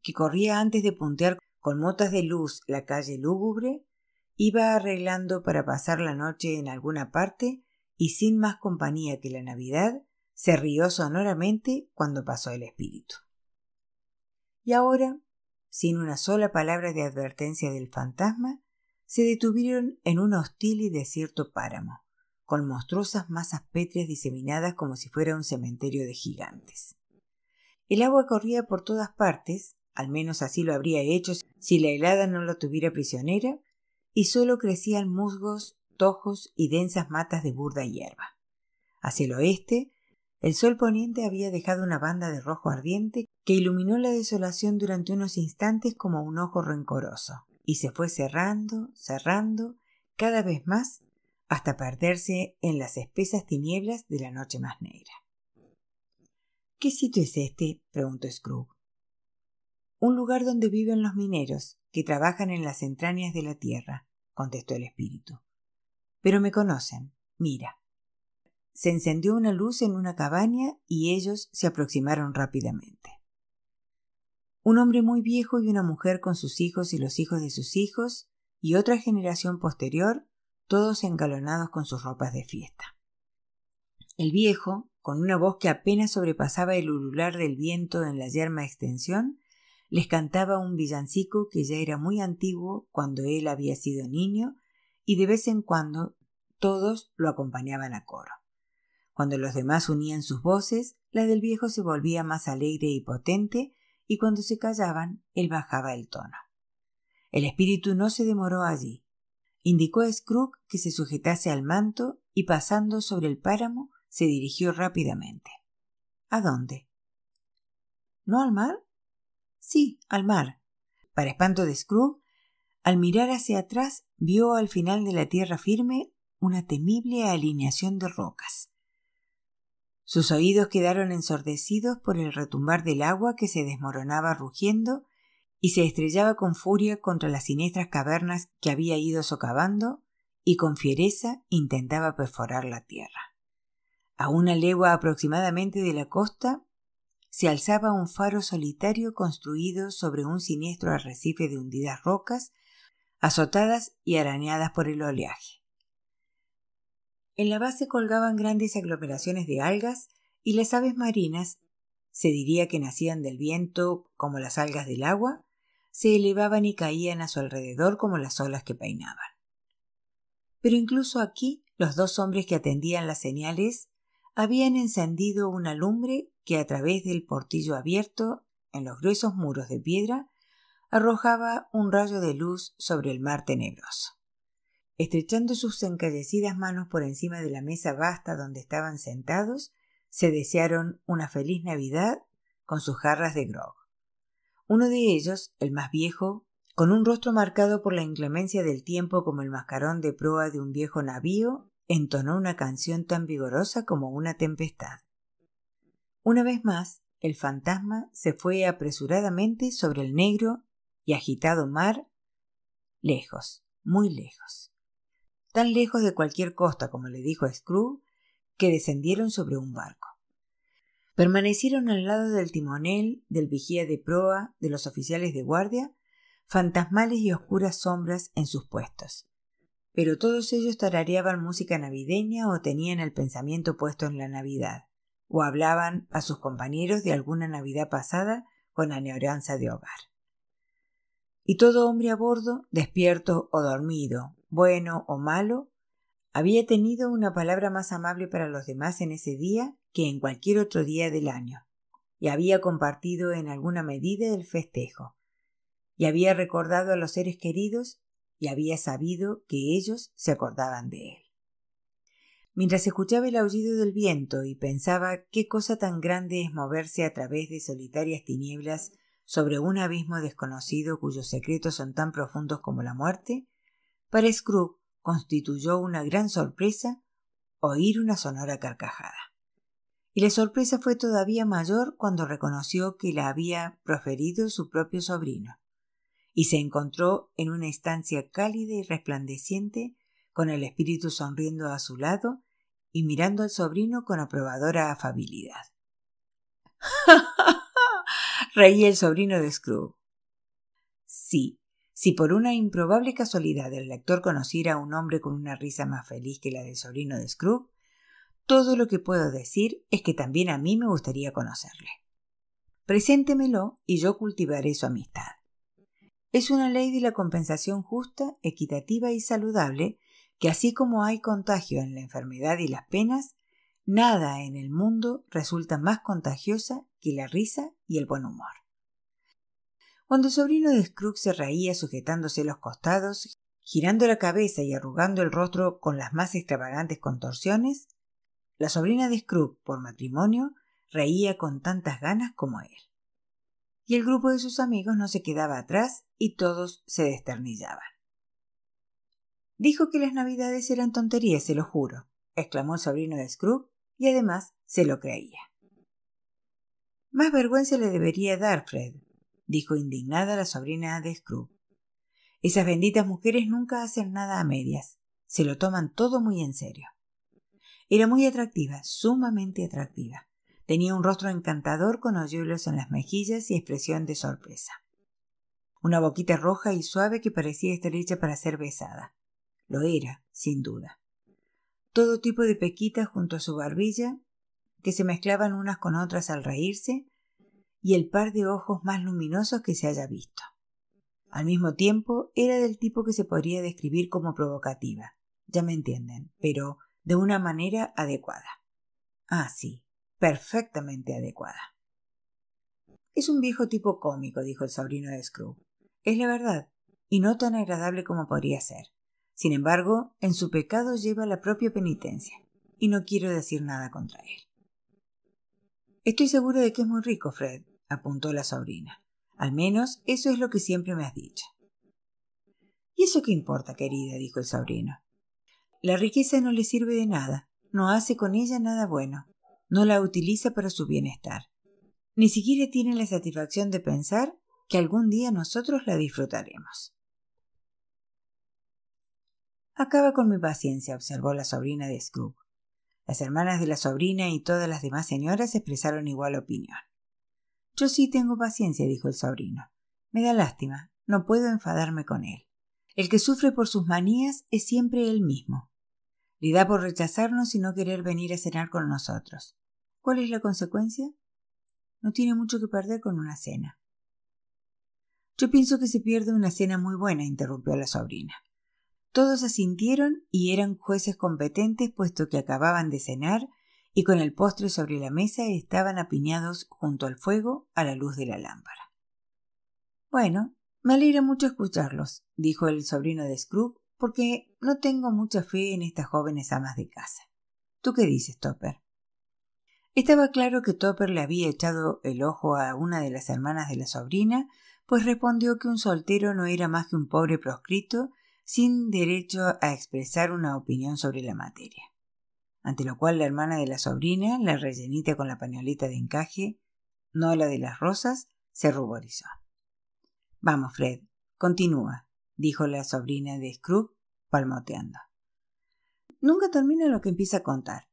que corría antes de puntear con motas de luz la calle lúgubre, iba arreglando para pasar la noche en alguna parte y sin más compañía que la Navidad, se rió sonoramente cuando pasó el espíritu. Y ahora, sin una sola palabra de advertencia del fantasma, se detuvieron en un hostil y desierto páramo, con monstruosas masas pétreas diseminadas como si fuera un cementerio de gigantes. El agua corría por todas partes, al menos así lo habría hecho si la helada no la tuviera prisionera, y solo crecían musgos, tojos y densas matas de burda hierba. Hacia el oeste, el sol poniente había dejado una banda de rojo ardiente que iluminó la desolación durante unos instantes como un ojo rencoroso, y se fue cerrando, cerrando, cada vez más, hasta perderse en las espesas tinieblas de la noche más negra. ¿Qué sitio es este? preguntó Scrooge. Un lugar donde viven los mineros, que trabajan en las entrañas de la tierra, contestó el espíritu. Pero me conocen. Mira. Se encendió una luz en una cabaña y ellos se aproximaron rápidamente. Un hombre muy viejo y una mujer con sus hijos y los hijos de sus hijos, y otra generación posterior, todos encalonados con sus ropas de fiesta. El viejo, con una voz que apenas sobrepasaba el ulular del viento en la yerma extensión, les cantaba un villancico que ya era muy antiguo cuando él había sido niño, y de vez en cuando todos lo acompañaban a coro. Cuando los demás unían sus voces, la del viejo se volvía más alegre y potente, y cuando se callaban, él bajaba el tono. El espíritu no se demoró allí. Indicó a Scrooge que se sujetase al manto y pasando sobre el páramo se dirigió rápidamente. ¿A dónde? ¿No al mar? Sí, al mar. Para espanto de Scrooge, al mirar hacia atrás vio al final de la tierra firme una temible alineación de rocas. Sus oídos quedaron ensordecidos por el retumbar del agua que se desmoronaba rugiendo y se estrellaba con furia contra las siniestras cavernas que había ido socavando y con fiereza intentaba perforar la tierra. A una legua aproximadamente de la costa se alzaba un faro solitario construido sobre un siniestro arrecife de hundidas rocas, azotadas y arañadas por el oleaje. En la base colgaban grandes aglomeraciones de algas y las aves marinas, se diría que nacían del viento como las algas del agua, se elevaban y caían a su alrededor como las olas que peinaban. Pero incluso aquí los dos hombres que atendían las señales habían encendido una lumbre que a través del portillo abierto en los gruesos muros de piedra arrojaba un rayo de luz sobre el mar tenebroso estrechando sus encallecidas manos por encima de la mesa vasta donde estaban sentados, se desearon una feliz Navidad con sus jarras de grog. Uno de ellos, el más viejo, con un rostro marcado por la inclemencia del tiempo como el mascarón de proa de un viejo navío, entonó una canción tan vigorosa como una tempestad. Una vez más, el fantasma se fue apresuradamente sobre el negro y agitado mar, lejos, muy lejos tan lejos de cualquier costa como le dijo Scrooge, que descendieron sobre un barco. Permanecieron al lado del timonel, del vigía de proa, de los oficiales de guardia, fantasmales y oscuras sombras en sus puestos. Pero todos ellos tarareaban música navideña o tenían el pensamiento puesto en la Navidad, o hablaban a sus compañeros de alguna Navidad pasada con añoranza de hogar. Y todo hombre a bordo, despierto o dormido, bueno o malo, había tenido una palabra más amable para los demás en ese día que en cualquier otro día del año, y había compartido en alguna medida el festejo, y había recordado a los seres queridos y había sabido que ellos se acordaban de él. Mientras escuchaba el aullido del viento y pensaba qué cosa tan grande es moverse a través de solitarias tinieblas sobre un abismo desconocido cuyos secretos son tan profundos como la muerte, para Scrooge constituyó una gran sorpresa oír una sonora carcajada. Y la sorpresa fue todavía mayor cuando reconoció que la había proferido su propio sobrino, y se encontró en una estancia cálida y resplandeciente, con el espíritu sonriendo a su lado y mirando al sobrino con aprobadora afabilidad. *laughs* Reía el sobrino de Scrooge. Sí, si por una improbable casualidad el lector conociera a un hombre con una risa más feliz que la del sobrino de Scrooge, Todo lo que puedo decir es que también a mí me gustaría conocerle. Preséntemelo y yo cultivaré su amistad. Es una ley de la compensación justa, equitativa y saludable que así como hay contagio en la enfermedad y las penas, nada en el mundo resulta más contagiosa que la risa y el buen humor. Cuando el sobrino de Scrooge se reía sujetándose los costados, girando la cabeza y arrugando el rostro con las más extravagantes contorsiones, la sobrina de Scrooge, por matrimonio, reía con tantas ganas como él. Y el grupo de sus amigos no se quedaba atrás y todos se desternillaban. Dijo que las navidades eran tonterías, se lo juro, exclamó el sobrino de Scrooge, y además se lo creía. Más vergüenza le debería dar, Fred, dijo indignada la sobrina de Scrooge. Esas benditas mujeres nunca hacen nada a medias, se lo toman todo muy en serio. Era muy atractiva, sumamente atractiva. Tenía un rostro encantador con hoyuelos en las mejillas y expresión de sorpresa. Una boquita roja y suave que parecía estar hecha para ser besada. Lo era, sin duda. Todo tipo de pequitas junto a su barbilla, que se mezclaban unas con otras al reírse, y el par de ojos más luminosos que se haya visto. Al mismo tiempo, era del tipo que se podría describir como provocativa. Ya me entienden, pero de una manera adecuada. Ah, sí, perfectamente adecuada. Es un viejo tipo cómico, dijo el sobrino de Scrooge. Es la verdad, y no tan agradable como podría ser. Sin embargo, en su pecado lleva la propia penitencia, y no quiero decir nada contra él. Estoy seguro de que es muy rico, Fred, apuntó la sobrina. Al menos eso es lo que siempre me has dicho. ¿Y eso qué importa, querida? dijo el sobrino. La riqueza no le sirve de nada, no hace con ella nada bueno, no la utiliza para su bienestar. Ni siquiera tiene la satisfacción de pensar que algún día nosotros la disfrutaremos. Acaba con mi paciencia, observó la sobrina de Scrooge. Las hermanas de la sobrina y todas las demás señoras expresaron igual opinión. Yo sí tengo paciencia, dijo el sobrino. Me da lástima, no puedo enfadarme con él. El que sufre por sus manías es siempre él mismo. Le da por rechazarnos y no querer venir a cenar con nosotros. ¿Cuál es la consecuencia? No tiene mucho que perder con una cena. Yo pienso que se pierde una cena muy buena, interrumpió la sobrina. Todos asintieron y eran jueces competentes puesto que acababan de cenar y con el postre sobre la mesa estaban apiñados junto al fuego a la luz de la lámpara. Bueno, me alegra mucho escucharlos, dijo el sobrino de Scrooge, porque no tengo mucha fe en estas jóvenes amas de casa. ¿Tú qué dices, Topper? Estaba claro que Topper le había echado el ojo a una de las hermanas de la sobrina, pues respondió que un soltero no era más que un pobre proscrito sin derecho a expresar una opinión sobre la materia. Ante lo cual la hermana de la sobrina, la rellenita con la pañoleta de encaje, no la de las rosas, se ruborizó. Vamos, Fred, continúa, dijo la sobrina de Scrooge, palmoteando. Nunca termina lo que empieza a contar.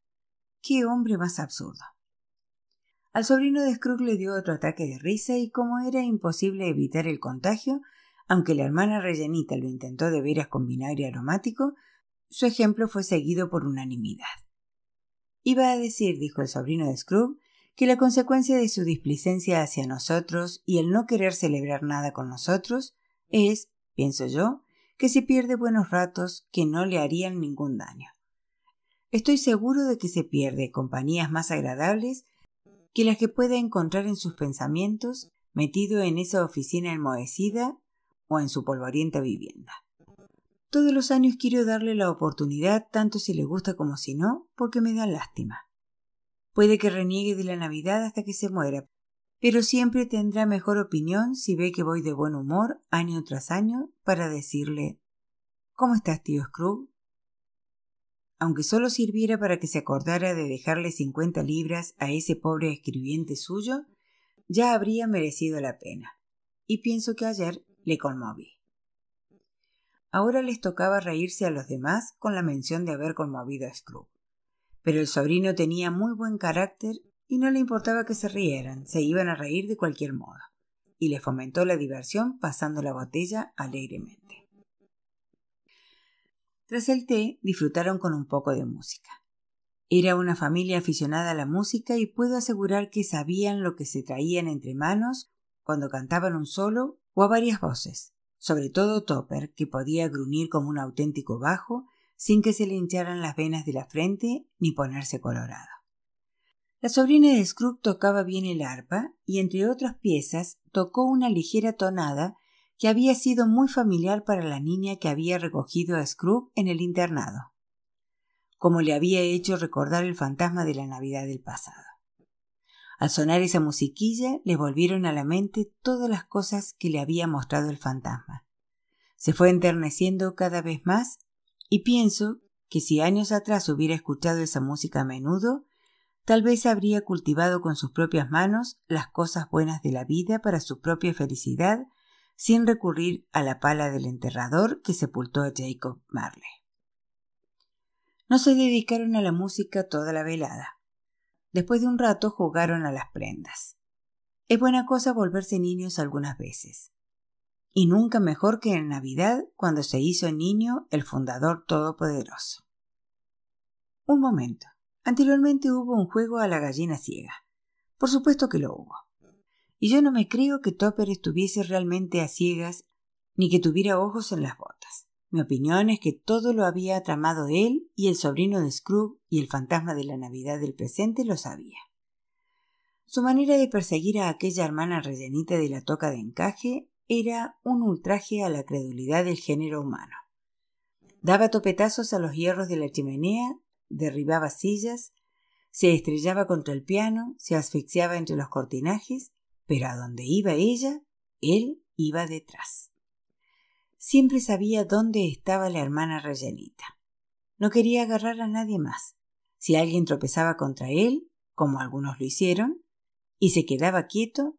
¡Qué hombre más absurdo! Al sobrino de Scrooge le dio otro ataque de risa y como era imposible evitar el contagio, aunque la hermana rellenita lo intentó de veras con vinagre aromático, su ejemplo fue seguido por unanimidad. Iba a decir, dijo el sobrino de Scrooge, que la consecuencia de su displicencia hacia nosotros y el no querer celebrar nada con nosotros es, pienso yo, que se pierde buenos ratos que no le harían ningún daño. Estoy seguro de que se pierde compañías más agradables que las que pueda encontrar en sus pensamientos metido en esa oficina enmohecida o en su polvorienta vivienda. Todos los años quiero darle la oportunidad, tanto si le gusta como si no, porque me da lástima. Puede que reniegue de la Navidad hasta que se muera, pero siempre tendrá mejor opinión si ve que voy de buen humor año tras año para decirle ¿Cómo estás, tío Scrooge? Aunque solo sirviera para que se acordara de dejarle cincuenta libras a ese pobre escribiente suyo, ya habría merecido la pena. Y pienso que ayer le conmoví. Ahora les tocaba reírse a los demás con la mención de haber conmovido a Scrooge. Pero el sobrino tenía muy buen carácter y no le importaba que se rieran, se iban a reír de cualquier modo, y le fomentó la diversión pasando la botella alegremente. Tras el té disfrutaron con un poco de música. Era una familia aficionada a la música y puedo asegurar que sabían lo que se traían entre manos cuando cantaban un solo o a varias voces, sobre todo Topper, que podía gruñir como un auténtico bajo sin que se le hincharan las venas de la frente ni ponerse colorado. La sobrina de Scrooge tocaba bien el arpa y entre otras piezas tocó una ligera tonada que había sido muy familiar para la niña que había recogido a Scrooge en el internado como le había hecho recordar el fantasma de la Navidad del pasado. Al sonar esa musiquilla le volvieron a la mente todas las cosas que le había mostrado el fantasma. Se fue enterneciendo cada vez más y pienso que si años atrás hubiera escuchado esa música a menudo, tal vez habría cultivado con sus propias manos las cosas buenas de la vida para su propia felicidad sin recurrir a la pala del enterrador que sepultó a Jacob Marley. No se dedicaron a la música toda la velada. Después de un rato jugaron a las prendas. Es buena cosa volverse niños algunas veces. Y nunca mejor que en Navidad, cuando se hizo niño el fundador todopoderoso. Un momento. Anteriormente hubo un juego a la gallina ciega. Por supuesto que lo hubo. Y yo no me creo que Topper estuviese realmente a ciegas ni que tuviera ojos en las botas. Mi opinión es que todo lo había tramado él y el sobrino de Scrooge y el fantasma de la Navidad del presente lo sabía. Su manera de perseguir a aquella hermana rellenita de la toca de encaje era un ultraje a la credulidad del género humano. Daba topetazos a los hierros de la chimenea, derribaba sillas, se estrellaba contra el piano, se asfixiaba entre los cortinajes, pero a donde iba ella, él iba detrás. Siempre sabía dónde estaba la hermana rellenita. No quería agarrar a nadie más. Si alguien tropezaba contra él, como algunos lo hicieron, y se quedaba quieto,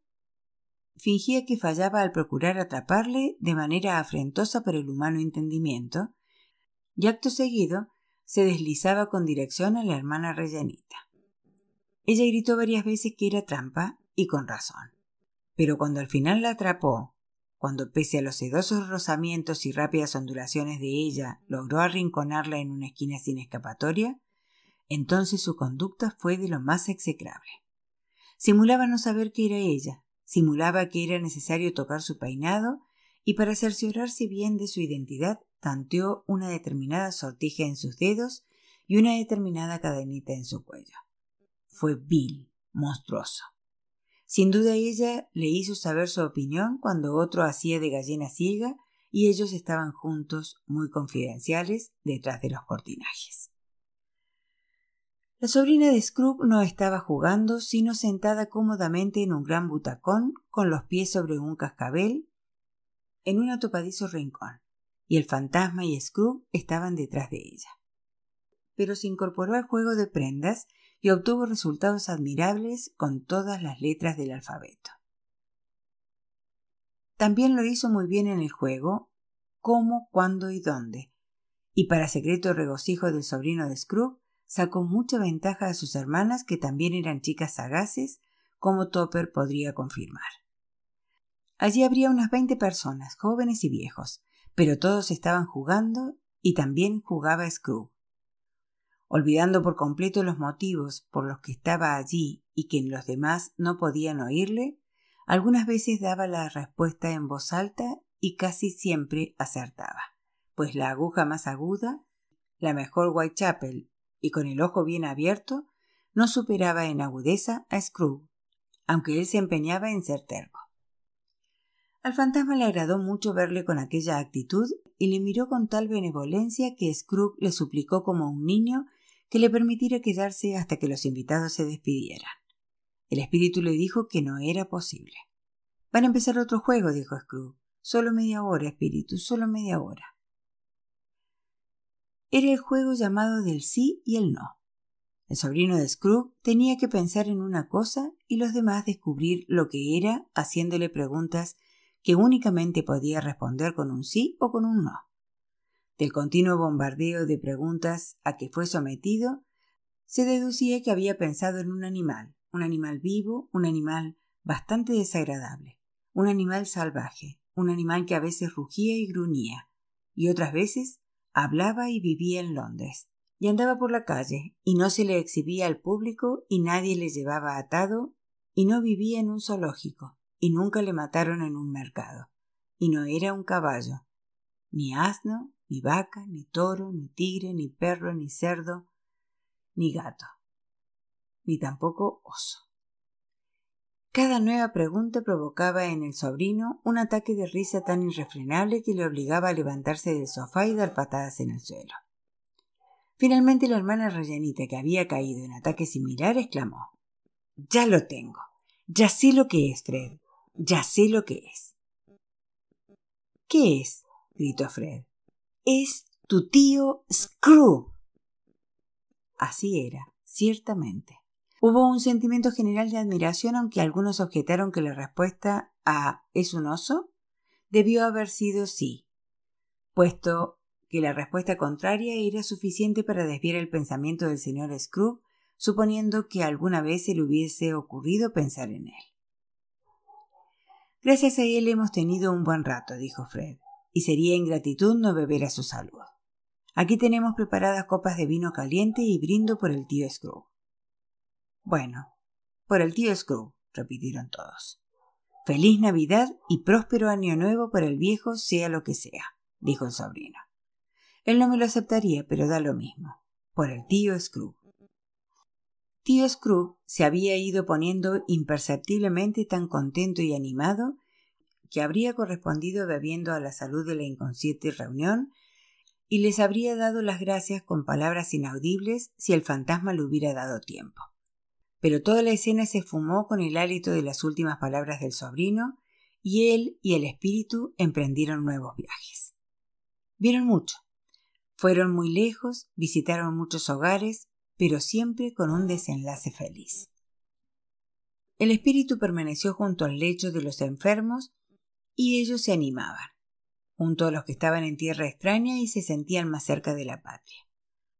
fingía que fallaba al procurar atraparle de manera afrentosa por el humano entendimiento, y acto seguido se deslizaba con dirección a la hermana rellenita. Ella gritó varias veces que era trampa, y con razón. Pero cuando al final la atrapó cuando pese a los sedosos rozamientos y rápidas ondulaciones de ella logró arrinconarla en una esquina sin escapatoria, entonces su conducta fue de lo más execrable. Simulaba no saber que era ella, simulaba que era necesario tocar su peinado y para cerciorarse bien de su identidad tanteó una determinada sortija en sus dedos y una determinada cadenita en su cuello. Fue vil, monstruoso. Sin duda ella le hizo saber su opinión cuando otro hacía de gallina ciega y ellos estaban juntos, muy confidenciales, detrás de los cortinajes. La sobrina de Scrooge no estaba jugando, sino sentada cómodamente en un gran butacón, con los pies sobre un cascabel, en un atopadizo rincón, y el fantasma y Scrooge estaban detrás de ella. Pero se incorporó al juego de prendas y obtuvo resultados admirables con todas las letras del alfabeto. También lo hizo muy bien en el juego, cómo, cuándo y dónde, y para secreto regocijo del sobrino de Scrooge, sacó mucha ventaja a sus hermanas que también eran chicas sagaces, como Topper podría confirmar. Allí habría unas veinte personas, jóvenes y viejos, pero todos estaban jugando y también jugaba Scrooge olvidando por completo los motivos por los que estaba allí y que los demás no podían oírle, algunas veces daba la respuesta en voz alta y casi siempre acertaba, pues la aguja más aguda, la mejor Whitechapel y con el ojo bien abierto, no superaba en agudeza a Scrooge, aunque él se empeñaba en ser terco. Al fantasma le agradó mucho verle con aquella actitud y le miró con tal benevolencia que Scrooge le suplicó como un niño que le permitiera quedarse hasta que los invitados se despidieran. El espíritu le dijo que no era posible. Van a empezar otro juego, dijo Scrooge. Solo media hora, espíritu, solo media hora. Era el juego llamado del sí y el no. El sobrino de Scrooge tenía que pensar en una cosa y los demás descubrir lo que era haciéndole preguntas que únicamente podía responder con un sí o con un no. Del continuo bombardeo de preguntas a que fue sometido, se deducía que había pensado en un animal, un animal vivo, un animal bastante desagradable, un animal salvaje, un animal que a veces rugía y gruñía, y otras veces hablaba y vivía en Londres, y andaba por la calle, y no se le exhibía al público, y nadie le llevaba atado, y no vivía en un zoológico, y nunca le mataron en un mercado, y no era un caballo, ni asno, ni vaca, ni toro, ni tigre, ni perro, ni cerdo, ni gato, ni tampoco oso. Cada nueva pregunta provocaba en el sobrino un ataque de risa tan irrefrenable que le obligaba a levantarse del sofá y dar patadas en el suelo. Finalmente la hermana rellenita, que había caído en ataque similar, exclamó Ya lo tengo. Ya sé lo que es, Fred. Ya sé lo que es. ¿Qué es? gritó Fred. Es tu tío Screw. Así era, ciertamente. Hubo un sentimiento general de admiración, aunque algunos objetaron que la respuesta a ¿es un oso? debió haber sido sí, puesto que la respuesta contraria era suficiente para desviar el pensamiento del señor Scrooge, suponiendo que alguna vez se le hubiese ocurrido pensar en él. Gracias a él hemos tenido un buen rato, dijo Fred, y sería ingratitud no beber a su salud. Aquí tenemos preparadas copas de vino caliente y brindo por el tío Scrooge. Bueno, por el tío Scrooge, repitieron todos. Feliz Navidad y próspero año nuevo para el viejo, sea lo que sea, dijo el sobrino. Él no me lo aceptaría, pero da lo mismo. Por el tío Scrooge. Tío Scrooge se había ido poniendo imperceptiblemente tan contento y animado que habría correspondido bebiendo a la salud de la inconsciente reunión y les habría dado las gracias con palabras inaudibles si el fantasma le hubiera dado tiempo. Pero toda la escena se fumó con el hálito de las últimas palabras del sobrino, y él y el espíritu emprendieron nuevos viajes. Vieron mucho, fueron muy lejos, visitaron muchos hogares, pero siempre con un desenlace feliz. El espíritu permaneció junto al lecho de los enfermos y ellos se animaban, junto a los que estaban en tierra extraña y se sentían más cerca de la patria,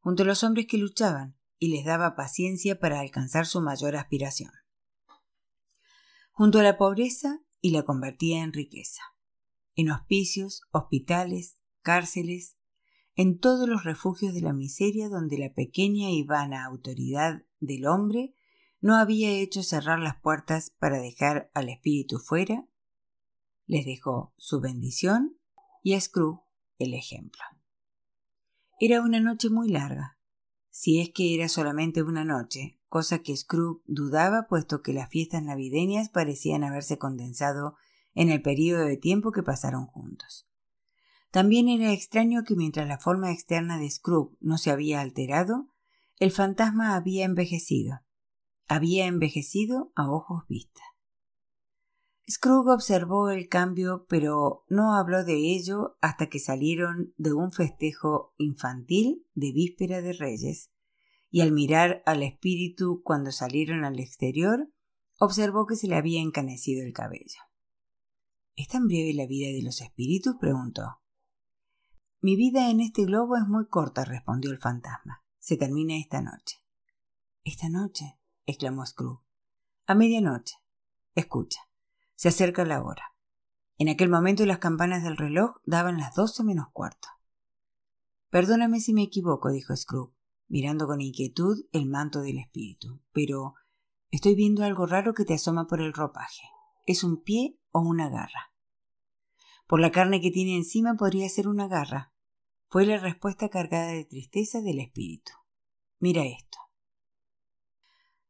junto a los hombres que luchaban y les daba paciencia para alcanzar su mayor aspiración, junto a la pobreza y la convertía en riqueza, en hospicios, hospitales, cárceles, en todos los refugios de la miseria donde la pequeña y vana autoridad del hombre no había hecho cerrar las puertas para dejar al espíritu fuera, les dejó su bendición y a Scrooge el ejemplo. Era una noche muy larga, si es que era solamente una noche, cosa que Scrooge dudaba puesto que las fiestas navideñas parecían haberse condensado en el período de tiempo que pasaron juntos. También era extraño que mientras la forma externa de Scrooge no se había alterado, el fantasma había envejecido. Había envejecido a ojos vista. Scrooge observó el cambio, pero no habló de ello hasta que salieron de un festejo infantil de víspera de Reyes, y al mirar al espíritu cuando salieron al exterior, observó que se le había encanecido el cabello. ¿Es tan breve la vida de los espíritus? preguntó. Mi vida en este globo es muy corta, respondió el fantasma. Se termina esta noche. ¿Esta noche? exclamó Scrooge. A medianoche. Escucha. Se acerca la hora. En aquel momento las campanas del reloj daban las doce menos cuarto. Perdóname si me equivoco, dijo Scrooge, mirando con inquietud el manto del espíritu, pero estoy viendo algo raro que te asoma por el ropaje. ¿Es un pie o una garra? Por la carne que tiene encima podría ser una garra. Fue la respuesta cargada de tristeza del espíritu. Mira esto.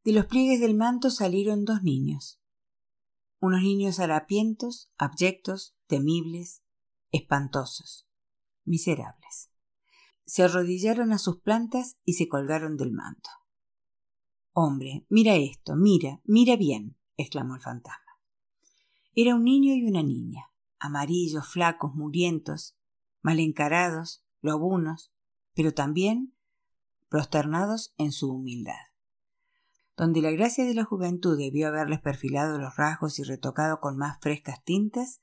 De los pliegues del manto salieron dos niños. Unos niños harapientos, abyectos, temibles, espantosos, miserables. Se arrodillaron a sus plantas y se colgaron del manto. Hombre, mira esto, mira, mira bien, exclamó el fantasma. Era un niño y una niña amarillos, flacos, murientos, mal encarados, lobunos, pero también prosternados en su humildad. Donde la gracia de la juventud debió haberles perfilado los rasgos y retocado con más frescas tintas,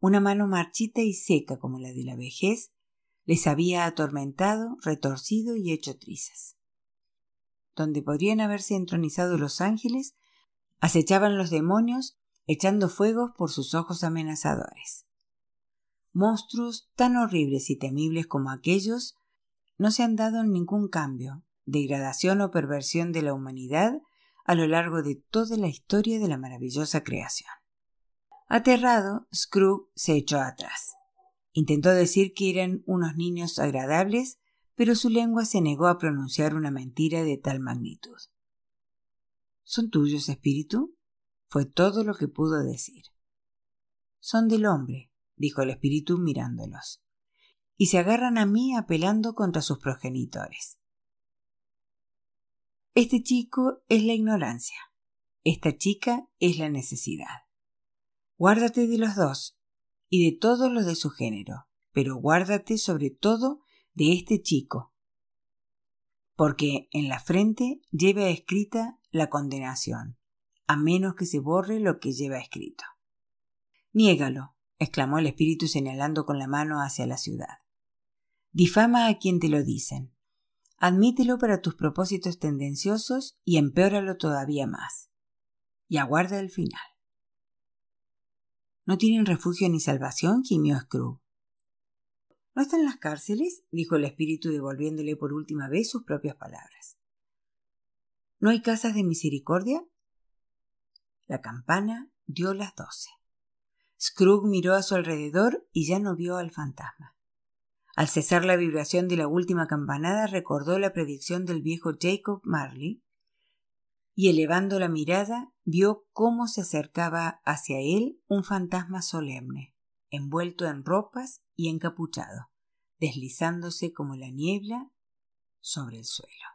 una mano marchita y seca como la de la vejez les había atormentado, retorcido y hecho trizas. Donde podrían haberse entronizado los ángeles, acechaban los demonios echando fuegos por sus ojos amenazadores. Monstruos tan horribles y temibles como aquellos no se han dado ningún cambio, degradación o perversión de la humanidad a lo largo de toda la historia de la maravillosa creación. Aterrado, Scrooge se echó atrás. Intentó decir que eran unos niños agradables, pero su lengua se negó a pronunciar una mentira de tal magnitud. ¿Son tuyos, espíritu? fue todo lo que pudo decir. Son del hombre, dijo el espíritu mirándolos, y se agarran a mí apelando contra sus progenitores. Este chico es la ignorancia, esta chica es la necesidad. Guárdate de los dos y de todos los de su género, pero guárdate sobre todo de este chico, porque en la frente lleva escrita la condenación, a menos que se borre lo que lleva escrito. Niégalo, exclamó el espíritu señalando con la mano hacia la ciudad. Difama a quien te lo dicen. Admítelo para tus propósitos tendenciosos y empeóralo todavía más. Y aguarda el final. ¿No tienen refugio ni salvación? gimió Scrooge. ¿No están las cárceles? dijo el espíritu devolviéndole por última vez sus propias palabras. ¿No hay casas de misericordia? La campana dio las doce. Scrooge miró a su alrededor y ya no vio al fantasma. Al cesar la vibración de la última campanada recordó la predicción del viejo Jacob Marley y elevando la mirada vio cómo se acercaba hacia él un fantasma solemne, envuelto en ropas y encapuchado, deslizándose como la niebla sobre el suelo.